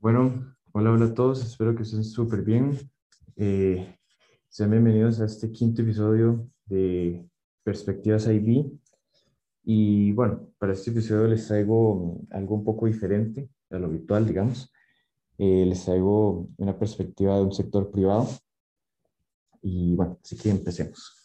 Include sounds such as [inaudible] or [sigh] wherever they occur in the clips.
Bueno, hola, hola a todos, espero que estén súper bien. Eh, sean bienvenidos a este quinto episodio de Perspectivas IB. Y bueno, para este episodio les traigo algo un poco diferente a lo habitual, digamos. Eh, les traigo una perspectiva de un sector privado. Y bueno, así que empecemos.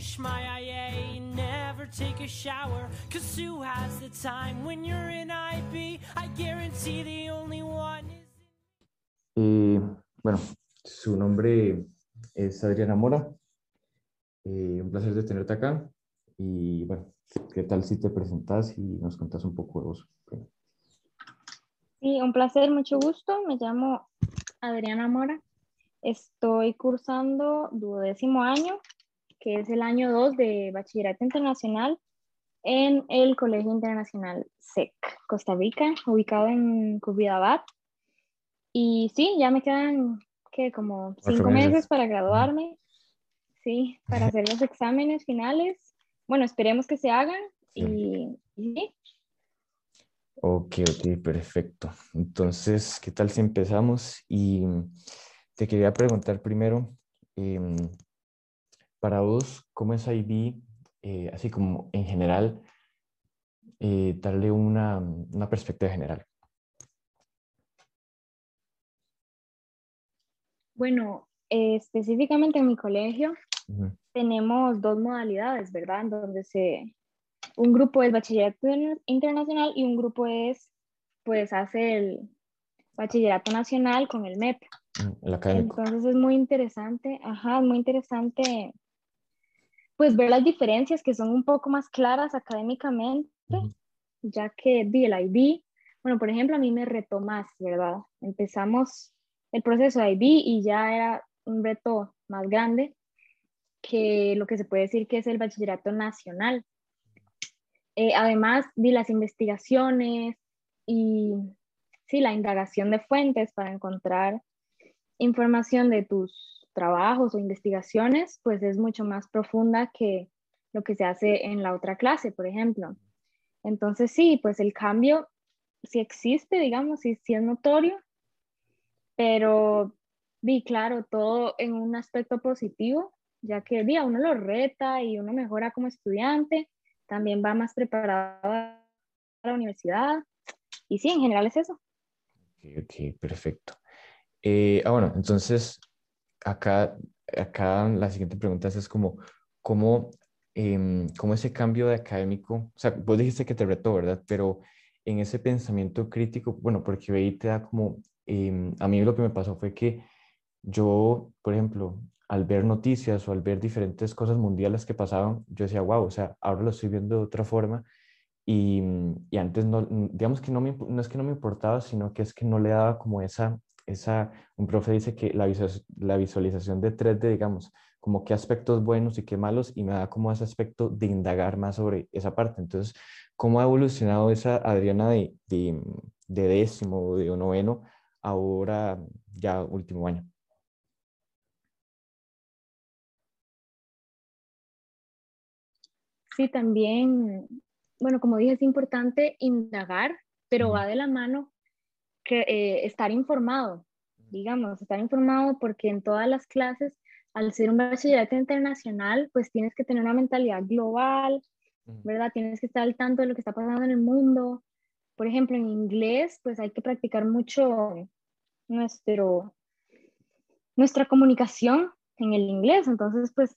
Finish my IA never take a shower? Cause who has the time when you're in IB? I guarantee the only one is. Eh, bueno, su nombre es Adriana Mora. Eh, un placer de tenerte acá. Y bueno, ¿qué tal si te presentas y nos contas un poco de vos? Sí, un placer, mucho gusto. Me llamo Adriana Mora. Estoy cursando duodécimo año, que es el año 2 de Bachillerato Internacional en el Colegio Internacional SEC, Costa Rica, ubicado en Cubidabat. Y sí, ya me quedan, ¿qué? Como cinco meses. meses para graduarme. Sí, para hacer los exámenes finales. Bueno, esperemos que se hagan. Y, y sí, Ok, ok, perfecto. Entonces, ¿qué tal si empezamos? Y te quería preguntar primero, em, para vos, ¿cómo es IB, eh, así como en general, eh, darle una, una perspectiva general? bueno, eh, específicamente en mi colegio tenemos dos modalidades, ¿verdad? En donde se, un grupo es bachillerato in- internacional y un grupo es, pues, hace el bachillerato nacional con el MEP. El académico. Entonces es muy interesante, ajá, es muy interesante, pues, ver las diferencias que son un poco más claras académicamente, ya que di, el IB, bueno, por ejemplo, a mí me retó más, ¿verdad? Empezamos el proceso de IB y ya era un reto más grande que lo que se puede decir que es el bachillerato nacional. Eh, además, de las investigaciones y sí, la indagación de fuentes para encontrar información de tus trabajos o investigaciones, pues es mucho más profunda que lo que se hace en la otra clase, por ejemplo. Entonces, sí, pues el cambio sí existe, digamos, sí, es notorio, pero vi, claro, todo en un aspecto positivo, ya que vi, a uno lo reta y uno mejora como estudiante, también va más preparado a la universidad, y sí, en general es eso. Ok, ok, perfecto. Eh, ah, bueno, entonces, acá, acá la siguiente pregunta es como, ¿cómo, em, cómo ese cambio de académico, o sea, vos dijiste que te retó, ¿verdad? Pero en ese pensamiento crítico, bueno, porque ahí te da como, em, a mí lo que me pasó fue que yo, por ejemplo, al ver noticias o al ver diferentes cosas mundiales que pasaban, yo decía, wow, o sea, ahora lo estoy viendo de otra forma y, y antes no, digamos que no, me, no es que no me importaba, sino que es que no le daba como esa, esa, un profe dice que la, visualiz- la visualización de 3D, digamos, como qué aspectos buenos y qué malos, y me da como ese aspecto de indagar más sobre esa parte. Entonces, ¿cómo ha evolucionado esa Adriana de, de, de décimo o de noveno ahora ya último año? Sí, también, bueno, como dije, es importante indagar, pero va de la mano que eh, estar informado, digamos, estar informado porque en todas las clases, al ser un bachillerato internacional, pues tienes que tener una mentalidad global. ¿verdad? Tienes que estar al tanto de lo que está pasando en el mundo. Por ejemplo, en inglés, pues hay que practicar mucho nuestro, nuestra comunicación en el inglés. Entonces, pues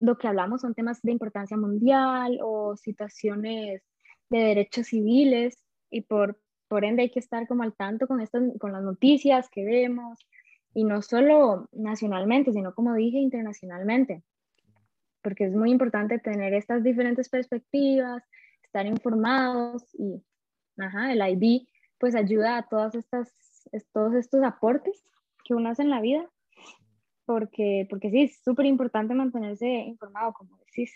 lo que hablamos son temas de importancia mundial o situaciones de derechos civiles y por, por ende hay que estar como al tanto con, estas, con las noticias que vemos y no solo nacionalmente, sino como dije, internacionalmente, porque es muy importante tener estas diferentes perspectivas, estar informados y ajá, el IB pues ayuda a todas estas, es- todos estos aportes que uno hace en la vida porque, porque sí, es súper importante mantenerse informado, como decís.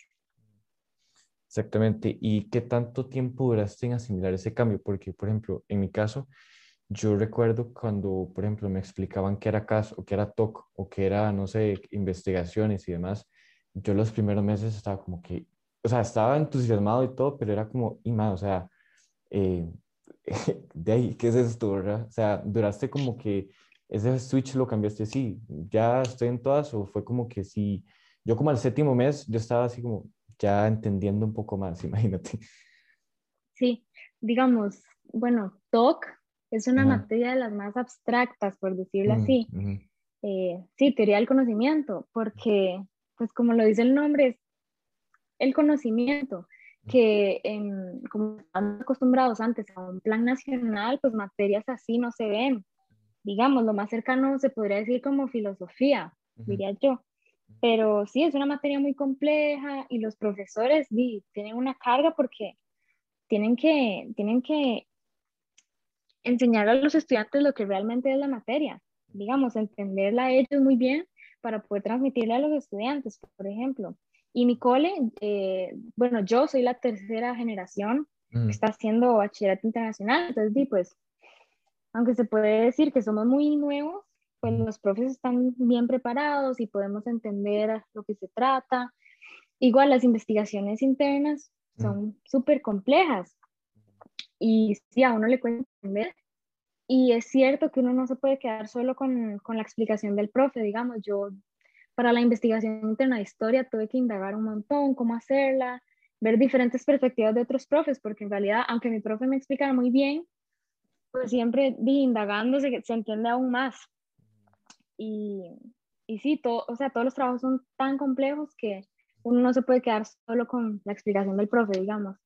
Exactamente. ¿Y qué tanto tiempo duraste en asimilar ese cambio? Porque, por ejemplo, en mi caso, yo recuerdo cuando, por ejemplo, me explicaban qué era CAS o qué era TOC o qué era, no sé, investigaciones y demás, yo los primeros meses estaba como que, o sea, estaba entusiasmado y todo, pero era como, y más, o sea, eh, [laughs] de ahí, ¿qué es esto, verdad? O sea, duraste como que ese switch lo cambiaste así, ya estoy en todas, o fue como que sí, yo como al séptimo mes, yo estaba así como ya entendiendo un poco más, [laughs] imagínate. Sí, digamos, bueno, TOC es una materia de las más abstractas, por decirlo mm, así. Eh, sí, teoría del conocimiento, porque, pues como lo dice el nombre, es el conocimiento que como estamos acostumbrados antes a un plan nacional, pues materias así no se ven. Digamos, lo más cercano se podría decir como filosofía, diría yo. Pero sí, es una materia muy compleja y los profesores tienen una carga porque tienen que, tienen que enseñar a los estudiantes lo que realmente es la materia, digamos, entenderla a ellos muy bien para poder transmitirla a los estudiantes, por ejemplo. Y mi cole, eh, bueno, yo soy la tercera generación que mm. está haciendo bachillerato internacional, entonces, di, pues, aunque se puede decir que somos muy nuevos, pues los profes están bien preparados y podemos entender lo que se trata. Igual las investigaciones internas mm. son súper complejas y sí, a uno le cuesta entender. Y es cierto que uno no se puede quedar solo con, con la explicación del profe, digamos, yo para la investigación interna de historia tuve que indagar un montón cómo hacerla, ver diferentes perspectivas de otros profes, porque en realidad, aunque mi profe me explicara muy bien, pues siempre indagando se, se entiende aún más. Y, y sí, todo, o sea, todos los trabajos son tan complejos que uno no se puede quedar solo con la explicación del profe, digamos.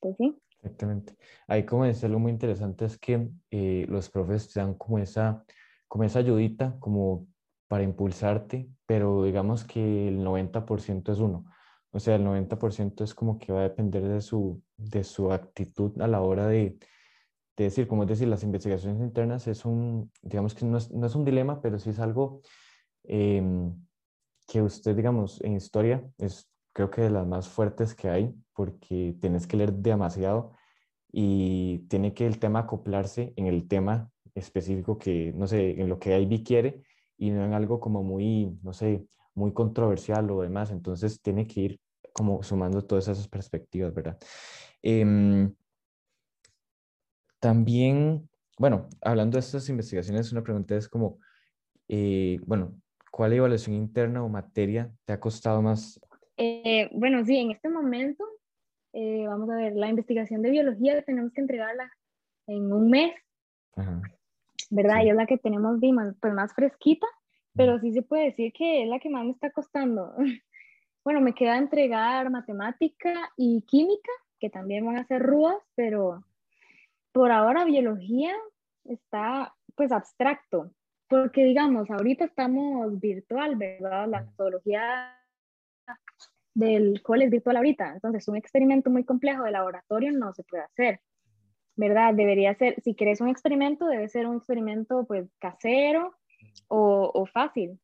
Pues sí. Exactamente. Ahí como decía algo muy interesante es que eh, los profes te dan como esa, como esa ayudita, como para impulsarte, pero digamos que el 90% es uno. O sea, el 90% es como que va a depender de su, de su actitud a la hora de, de decir, como es decir, las investigaciones internas es un, digamos que no es, no es un dilema, pero sí es algo em, que usted, digamos, en historia es creo que de las más fuertes que hay, porque tienes que leer demasiado y tiene que el tema acoplarse en el tema específico que, no sé, en lo que IB quiere y no en algo como muy, no sé, muy controversial o demás. Entonces tiene que ir como sumando todas esas perspectivas, ¿verdad? Em, también, bueno, hablando de estas investigaciones, una pregunta es como, eh, bueno, ¿cuál evaluación interna o materia te ha costado más? Eh, bueno, sí, en este momento, eh, vamos a ver, la investigación de biología tenemos que entregarla en un mes. Ajá. ¿verdad? Y es la que tenemos más, pues más fresquita, pero sí se puede decir que es la que más me está costando. [laughs] Bueno, me queda entregar matemática y química, que también van a ser rudas, pero por ahora biología está pues abstracto, porque digamos, ahorita estamos virtual, ¿verdad? La metodología del cole es virtual ahorita, entonces un experimento muy complejo de laboratorio no se puede hacer. ¿verdad? Debería ser, si quieres un experimento, debe ser un experimento pues casero o, o fácil.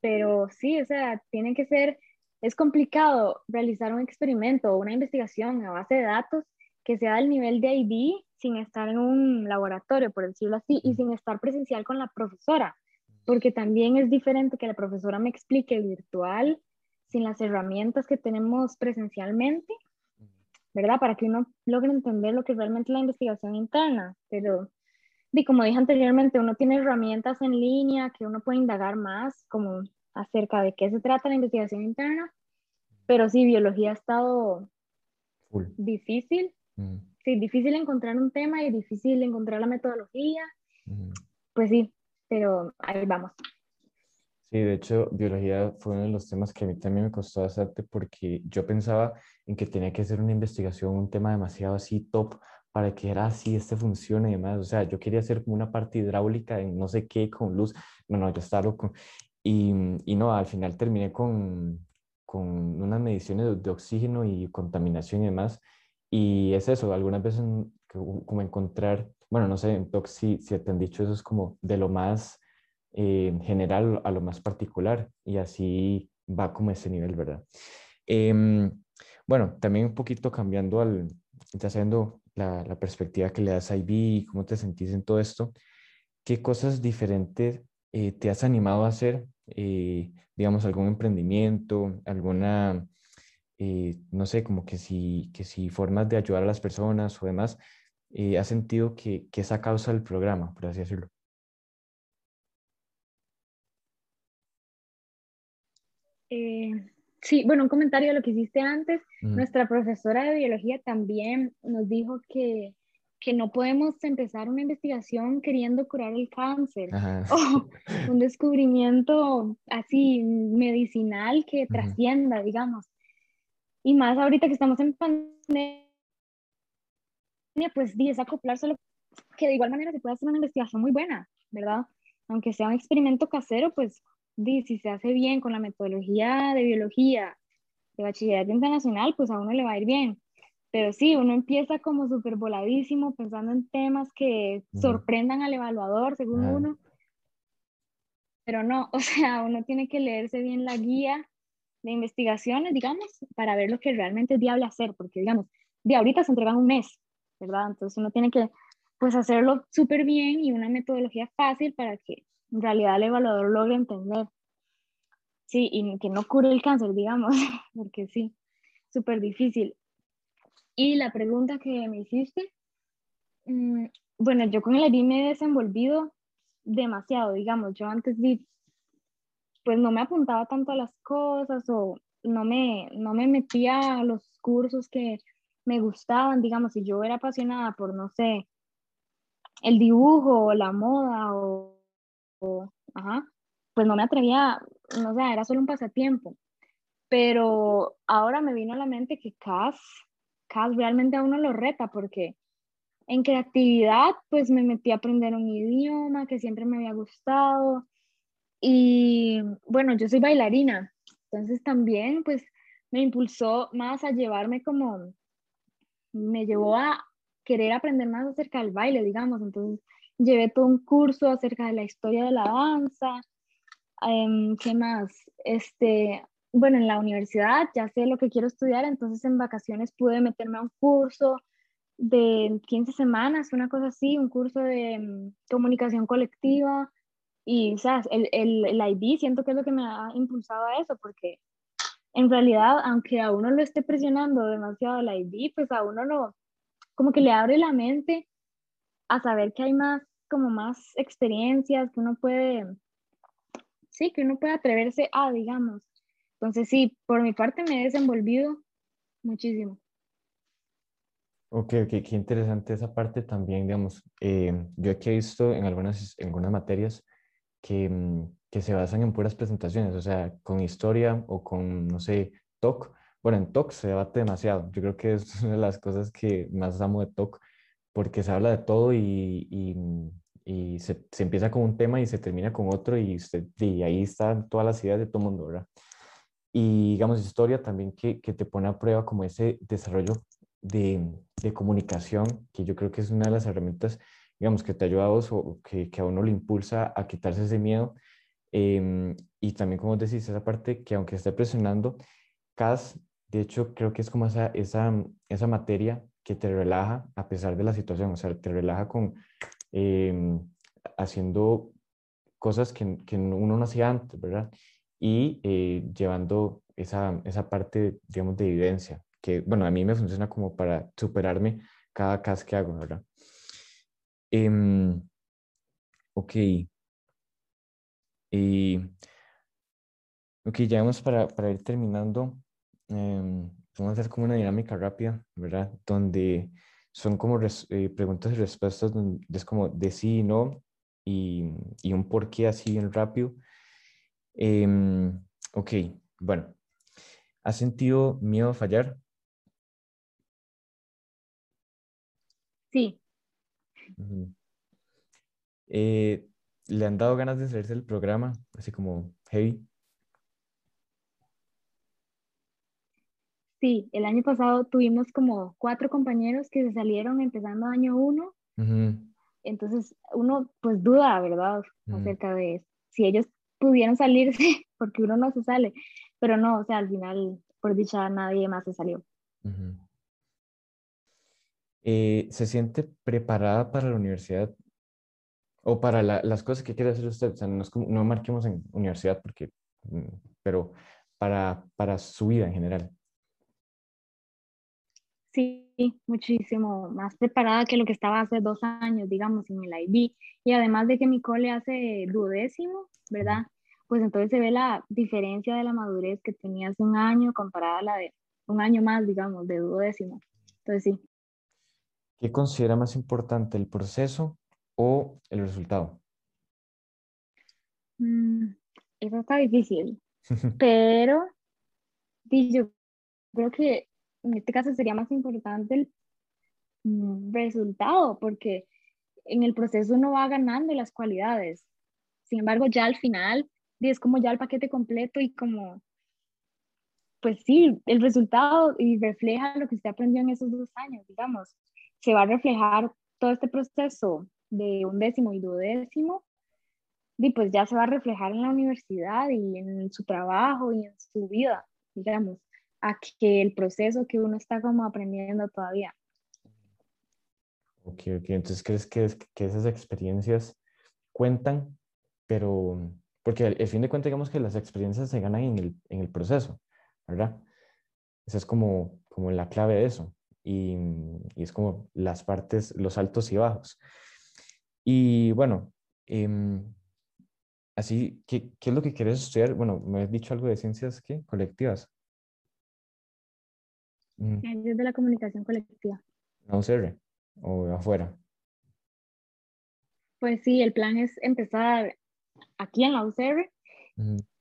Pero sí, o sea, tiene que ser, es complicado realizar un experimento o una investigación a base de datos que sea del nivel de IB sin estar en un laboratorio, por decirlo así, y sin estar presencial con la profesora, porque también es diferente que la profesora me explique virtual sin las herramientas que tenemos presencialmente ¿verdad? Para que uno logre entender lo que es realmente la investigación interna. Pero, y como dije anteriormente, uno tiene herramientas en línea que uno puede indagar más, como acerca de qué se trata la investigación interna. Pero sí, biología ha estado difícil. Mm. Sí, difícil encontrar un tema y difícil encontrar la metodología. Pues sí, pero ahí vamos. Sí, de hecho, biología fue uno de los temas que a mí también me costó hacerte porque yo pensaba en que tenía que hacer una investigación, un tema demasiado así top para que era así, este funcione y demás. O sea, yo quería hacer como una parte hidráulica en no sé qué con luz. No, no, yo estaba loco. Y, y no, al final terminé con, con unas mediciones de, oxígeno y contaminación y demás. Y es eso, algunas veces como encontrar, bueno, no sé, en si, si te han dicho eso es como de lo más eh, general a lo más particular y así va como ese nivel, ¿verdad? Em, bueno, también un poquito cambiando al, ya haciendo la, perspectiva que le das a IB, cómo te sentís en todo esto, ¿qué cosas diferentes eh, te has animado a hacer? Eh, digamos, algún emprendimiento, alguna, eh, no sé, como que si, que si formas de ayudar a las personas o demás, eh, ¿has sentido que, que esa causa del programa, por así decirlo? Eh, sí, bueno, un comentario de lo que hiciste antes. Ujú, Nuestra profesora de biología también nos dijo que, que no podemos empezar una investigación queriendo curar el cáncer Ajá. [laughs] o [laughs] un descubrimiento así medicinal que trascienda, digamos. Y más ahorita que estamos en pandemia, pues di, es acoplarse lo que de igual manera se puede hacer una investigación muy buena, ¿verdad? Aunque sea un experimento casero, pues di, si se hace bien con la metodología de biología de bachillerato internacional, pues a uno le va a ir bien. Pero sí, uno empieza como súper voladísimo, pensando en temas que sorprendan al evaluador, según uno, pero no, [laughs] o sea, uno tiene que leerse bien la guía de investigaciones, digamos, para ver lo que realmente es viable hacer, porque, digamos, de ahorita se entregan un mes, ¿verdad? Entonces uno tiene que, pues, hacerlo súper bien y una metodología fácil para que en realidad el evaluador logre entender. Sí, y que no cure el cáncer, digamos, [laughs] porque sí, súper difícil. Y la pregunta que me hiciste, mm, bueno, yo con el IB me he desenvolvido demasiado, digamos, yo antes vi, pues no me apuntaba tanto a las cosas o no me, no me metía a los cursos que me gustaban, digamos, si yo era apasionada por, no sé, el dibujo o la moda o, ajá, pues no me atrevía, no sé, era solo un pasatiempo. Pero ahora me vino a la mente que CAS, CAS realmente a uno lo reta porque en creatividad pues me metí a aprender un idioma que siempre me había gustado y bueno, yo soy bailarina, entonces también pues me impulsó más a llevarme como, me llevó a querer aprender más acerca del baile, digamos, entonces llevé todo un curso acerca de la historia de la danza, em, ¿qué más? Este, bueno, en la universidad ya sé lo que quiero estudiar, entonces en vacaciones pude meterme a un curso de 15 semanas, una cosa así, un curso de mm, comunicación colectiva y, sea, el, el, el IB siento que es lo que me ha impulsado a eso, porque en realidad, aunque a uno lo esté presionando demasiado el IB, pues a uno lo, como que le abre la mente a saber que hay más, como más experiencias, que uno puede, sí, que uno puede atreverse a, digamos. Entonces, sí, por mi parte me he desenvolvido muchísimo. Ok, ok, qué interesante esa parte también, digamos. eh, yo aquí he visto en algunas, en algunas materias que, mm, que se basan en puras presentaciones, o sea, con historia o con, no sé, TOC. Bueno, en TOC se debate demasiado. Yo creo que es [laughs] una de las cosas que más amo de TOC, porque se habla de todo y, y, mm, y se, se empieza con un tema y se termina con otro y, usted, y ahí están todas las ideas de todo el mundo, ¿verdad? Y digamos, historia también que, que te pone a prueba como ese desarrollo de, de comunicación, que yo creo que es una de las herramientas, digamos, que te ayuda a vos o que, que a uno le impulsa a quitarse ese miedo. Em, y también, como decís, esa parte que aunque esté presionando, CAS, de hecho, creo que es como esa, esa, esa materia que te relaja a pesar de la situación, o sea, te relaja con em, haciendo cosas que, que uno no hacía antes, ¿verdad? Y eh, llevando esa, esa parte, digamos, de evidencia, que, bueno, a mí me funciona como para superarme cada CAS que hago, ¿verdad? Em, ok. Y, ok, ya vamos para, para ir terminando. em, vamos a hacer como una dinámica rápida, ¿verdad? Donde son como res- eh, preguntas y respuestas, donde es como de sí y no, y, y un porqué así bien rápido. Em, ok, bueno. ¿Has sentido miedo a fallar? Sí, Ujú. Eh, ¿le han dado ganas de salirse del programa? Así como heavy. sí, el año pasado tuvimos como cuatro compañeros que se salieron empezando año uno, entonces uno pues duda, ¿verdad? Acerca de si ellos pudieron salirse, [laughs] porque uno no se sale, pero no, o sea, al final, por dicha, nadie más se salió. ujú. Eh, ¿se siente preparada para la universidad o para la- las cosas que quiere hacer usted? O sea, no, es como- no marquemos en universidad porque, mm, pero para, para su vida en general. Sí, muchísimo más preparada que lo que estaba hace dos años, digamos, en el IB. Y además de que mi cole hace duodécimo, ¿verdad? Pues entonces se ve la diferencia de la madurez que tenía hace un año comparada a la de un año más, digamos, de duodécimo. Entonces sí. ¿Qué considera más importante, el proceso o el resultado? Mm, eso está difícil, [laughs] pero yo creo que en este caso sería más importante el mm, resultado, porque en el proceso uno va ganando las cualidades. Sin embargo, ya al final es como ya el paquete completo y como, pues sí, el resultado y refleja lo que usted aprendió en esos dos años, digamos. Se va a reflejar todo este proceso de un décimo y duodécimo y pues ya se va a reflejar en la universidad y en su trabajo y en su vida, digamos a que el proceso que uno está como aprendiendo todavía. Ok, ok. Entonces, ¿crees que, que esas experiencias cuentan? Pero, porque al, fin de cuentas, digamos que las experiencias se ganan en el, en el proceso, ¿verdad? Esa es como, como la clave de eso. Y, y, es como las partes, los altos y bajos. Y bueno, em, así, ¿qué, ¿qué, es lo que quieres estudiar? Bueno, me has dicho algo de ciencias ¿qué? colectivas. Ciencias de la comunicación colectiva. ¿La UCR o afuera? Pues sí, el plan es empezar aquí en la UCR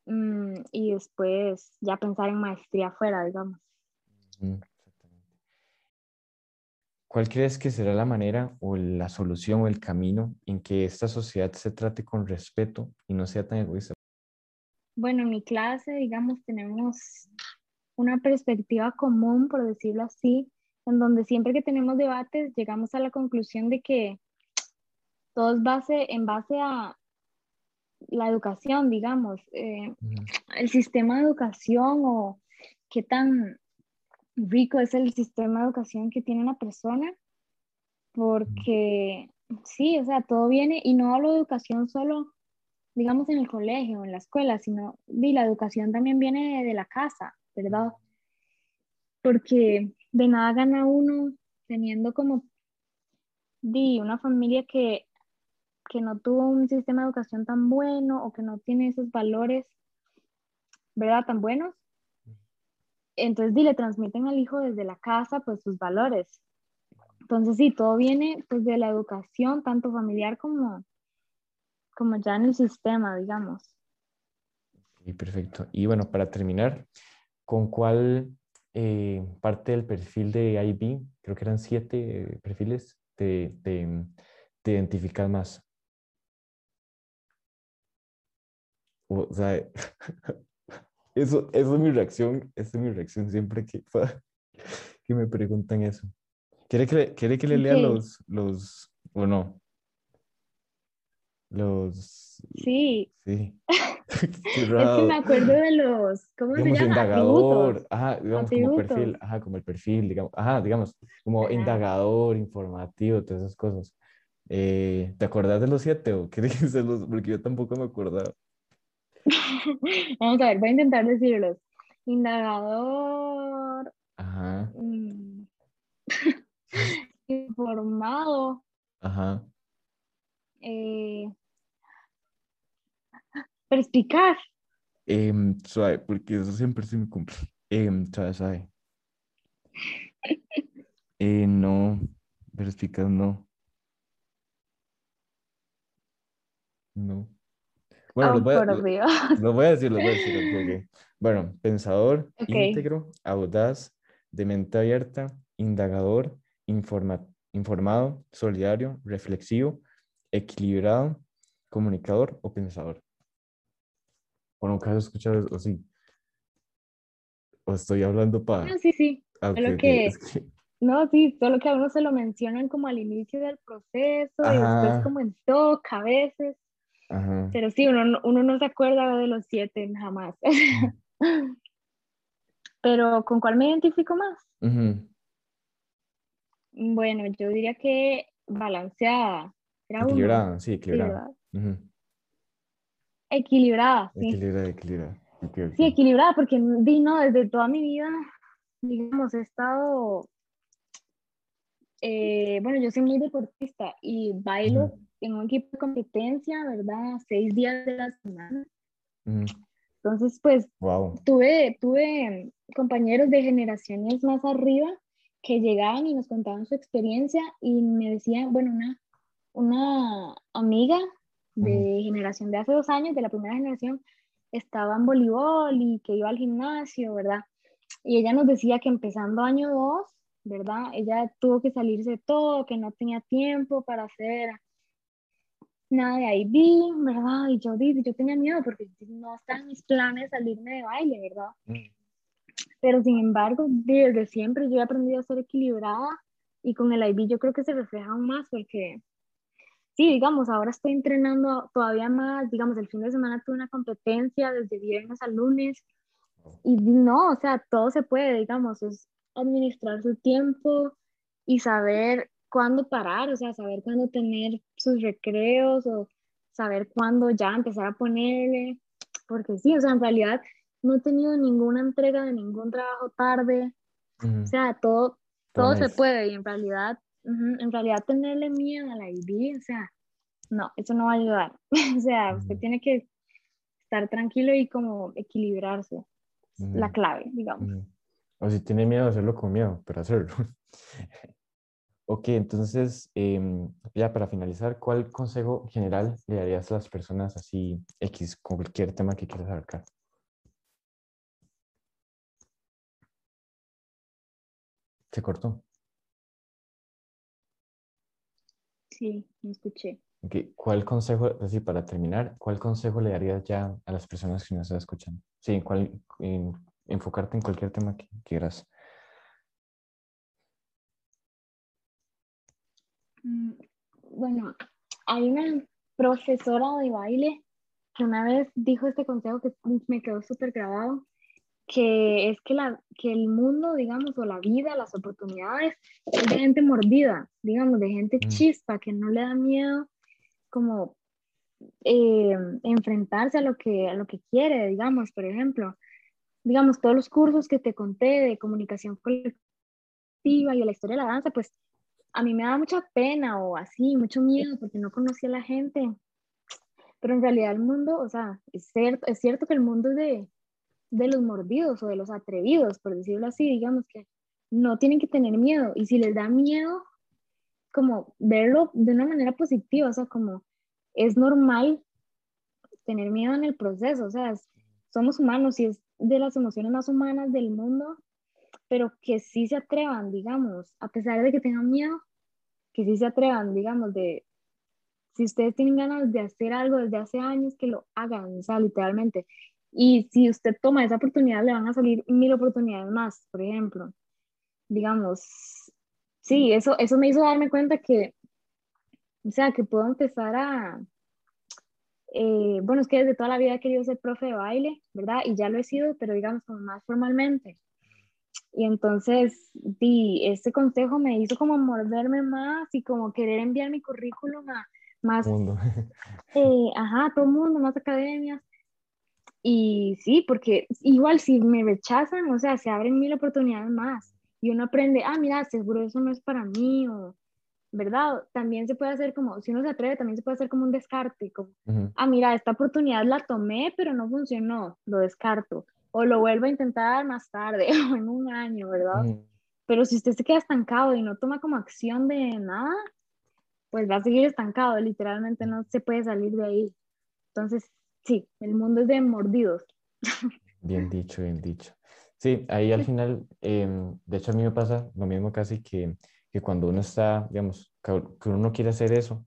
mm, y después ya pensar en maestría afuera, digamos. ¿Cuál crees que será la manera o la solución o el camino en que esta sociedad se trate con respeto y no sea tan egoísta? Bueno, en mi clase, digamos, tenemos una perspectiva común, por decirlo así, en donde siempre que tenemos debates llegamos a la conclusión de que todo es base, en base a la educación, digamos, eh, el sistema de educación o qué tan rico es el sistema de educación que tiene una persona, porque sí, o sea, todo viene, y no hablo de educación solo, digamos, en el colegio, en la escuela, sino y la educación también viene de la casa, ¿verdad? Porque de nada gana uno teniendo como di, una familia que, que no tuvo un sistema de educación tan bueno o que no tiene esos valores, ¿verdad? Tan buenos. Entonces, di, le transmiten al hijo desde la casa, pues, sus valores. Entonces, sí, todo viene, pues, de la educación, tanto familiar como, como ya en el sistema, digamos. Sí, perfecto. Y bueno, para terminar, con cuál eh, parte del perfil de IB, creo que eran siete perfiles, te, te, identificas más. O sea, [laughs] eso, eso es mi reacción, esa es mi reacción siempre que, [laughs] que me preguntan eso. ¿Quiere que, quiere que le lea los, los, o no? Los... Sí. Sí. [laughs] [laughs] es que me acuerdo de los, ¿cómo se llama? indagador, ajá, digamos como perfil, ajá, como el perfil, digamos, ajá, digamos, como indagador, informativo, todas esas cosas. Eh, ¿Te acordás de los siete o qué dices los? Porque yo tampoco me acordaba. [laughs] Vamos a ver, voy a intentar decirlos. Indagador. Ajá. Mm, [laughs] informado. Ajá. Eh, Perspicaz. Eh, suave, porque eso siempre se me cumple. Eh, suave, suave. [laughs] Eh, no, perspicaz no. No. Bueno, oh, lo, voy a, [laughs] lo, voy a, decir, lo voy a decir. Bueno, pensador, íntegro, audaz, de mente abierta, indagador, informa, informado, solidario, reflexivo, equilibrado, comunicador o pensador. ¿O nunca has escuchado eso? ¿O sí? ¿O estoy hablando para...? No, sí, sí. Ah, que... No, sí, solo que a uno se lo mencionan como al inicio del proceso y después como en toca a veces. Pero sí, uno, uno no se acuerda de los siete jamás. [laughs] Pero ¿con cuál me identifico más? Bueno, yo diría que balanceada. equilibrada, sí, equilibrada. Equilibrada, sí. Equilibrada, equilibrada. Sí, equilibrada, porque vino desde toda mi vida, digamos, he estado eh, bueno, yo soy muy deportista y bailo en un equipo de competencia, ¿verdad? Seis días de la semana. Entonces, pues, tuve, tuve compañeros de generaciones más arriba que llegaban y nos contaban su experiencia y me decían, bueno, una, una amiga de generación de hace dos años, de la primera generación, estaba en voleibol y que iba al gimnasio, ¿verdad? Y ella nos decía que empezando año dos, ¿verdad? Ella tuvo que salirse de todo, que no tenía tiempo para hacer nada de IB, ¿verdad? Y yo, yo tenía miedo porque no están mis planes salirme de baile, ¿verdad? Mm. Pero sin embargo, desde siempre yo he aprendido a ser equilibrada y con el IB yo creo que se refleja aún más porque, sí, digamos, ahora estoy entrenando todavía más, digamos, el fin de semana tuve una competencia desde viernes a lunes y no, o sea, todo se puede, digamos, es administrar su tiempo y saber cuándo parar, o sea, saber cuándo tener sus recreos o saber cuándo ya empezar a ponerle, porque sí, o sea, en realidad no he tenido ninguna entrega de ningún trabajo tarde, o sea, todo, todo se puede y en realidad, en realidad tenerle miedo a la ID, o sea, no, eso no va a ayudar, [laughs] o sea, usted tiene que estar tranquilo y como equilibrarse, la clave, digamos. O si tiene miedo, hacerlo con miedo, pero hacerlo. [laughs] ok, entonces, em, ya para finalizar, ¿cuál consejo general le darías a las personas así X, con cualquier tema que quieras abarcar? Se cortó. Sí, me escuché. Okay. ¿Cuál consejo, así para terminar, cuál consejo le darías ya a las personas que nos están escuchando? Sí, ¿cuál, enfocarte en cualquier tema que quieras. Bueno, hay una profesora de baile que una vez dijo este consejo que me quedó súper grabado, que es que, la, que el mundo, digamos, o la vida, las oportunidades, es de gente mordida, digamos, de gente mm. chispa, que no le da miedo como eh, enfrentarse a lo, que, a lo que quiere, digamos, por ejemplo digamos, todos los cursos que te conté de comunicación colectiva y de la historia de la danza, pues a mí me da mucha pena o así, mucho miedo porque no conocía a la gente. Pero en realidad el mundo, o sea, es cierto, es cierto que el mundo de, de los mordidos o de los atrevidos, por decirlo así, digamos que no tienen que tener miedo. Y si les da miedo, como verlo de una manera positiva, o sea, como es normal tener miedo en el proceso, o sea, somos humanos y es de las emociones más humanas del mundo, pero que sí se atrevan, digamos, a pesar de que tengan miedo, que sí se atrevan, digamos, de, si ustedes tienen ganas de hacer algo desde hace años, que lo hagan, o sea, literalmente. Y si usted toma esa oportunidad, le van a salir mil oportunidades más, por ejemplo. Digamos, sí, eso, eso me hizo darme cuenta que, o sea, que puedo empezar a, eh, bueno, es que desde toda la vida he querido ser profe de baile, ¿verdad? Y ya lo he sido, pero digamos como más formalmente. Y entonces, di, este consejo me hizo como morderme más y como querer enviar mi currículum a más, mundo. [laughs] Eh, ajá, todo mundo, más academias. Y sí, porque igual si me rechazan, o sea, se abren mil oportunidades más. Y uno aprende, ah, mira, seguro eso no es para mí, o ¿verdad? También se puede hacer como, si uno se atreve, también se puede hacer como un descarte, como, ah, mira, esta oportunidad la tomé, pero no funcionó, lo descarto, o lo vuelvo a intentar más tarde, [laughs] o en un año, ¿verdad? Pero si usted se queda estancado y no toma como acción de nada, pues va a seguir estancado, literalmente no se puede salir de ahí. Entonces, sí, el mundo es de mordidos. Bien dicho, bien dicho. Sí, ahí al final, em, de hecho a mí me pasa lo mismo casi que que cuando uno está, digamos, que uno no quiere hacer eso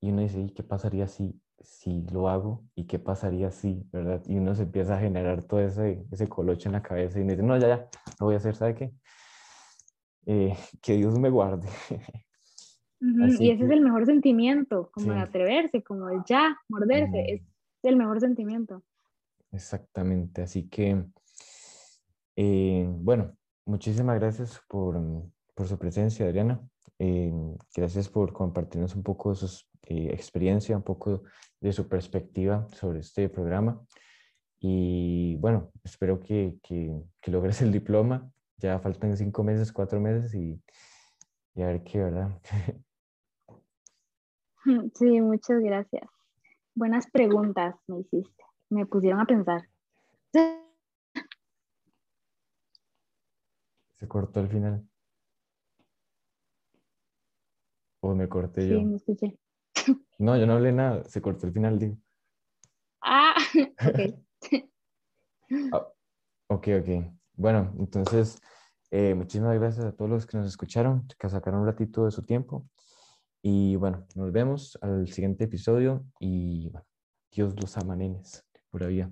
y uno dice, ¿y qué pasaría si, si lo hago? ¿Y qué pasaría si, verdad? Y uno se empieza a generar todo ese, ese coloche en la cabeza y uno dice, no, ya, ya, lo voy a hacer, ¿sabe qué? Eh, [laughs] que Dios me guarde. y ese es el mejor sentimiento, como de atreverse, como de ya, morderse, es el mejor sentimiento. Exactamente, así que, eh, bueno, muchísimas gracias por, por su presencia, Adriana. Eh, gracias por compartirnos un poco de su eh, experiencia, un poco de su perspectiva sobre este programa. Y bueno, espero que, que, logres el diploma. Ya faltan cinco meses, cuatro meses y, y a ver qué, ¿verdad? [laughs] [laughs] Sí, muchas gracias. Buenas preguntas me hiciste. Me pusieron a pensar. Se cortó al final. O me corté yo. Sí, me escuché. No, yo no hablé nada. Se cortó al final, digo. Ah, [laughs] ok. Ah, ok, ok. Bueno, entonces, eh, muchísimas gracias a todos los que nos escucharon, que sacaron un ratito de su tiempo. Y bueno, nos vemos al siguiente episodio y bueno, Dios los ama, nenes, por ahí.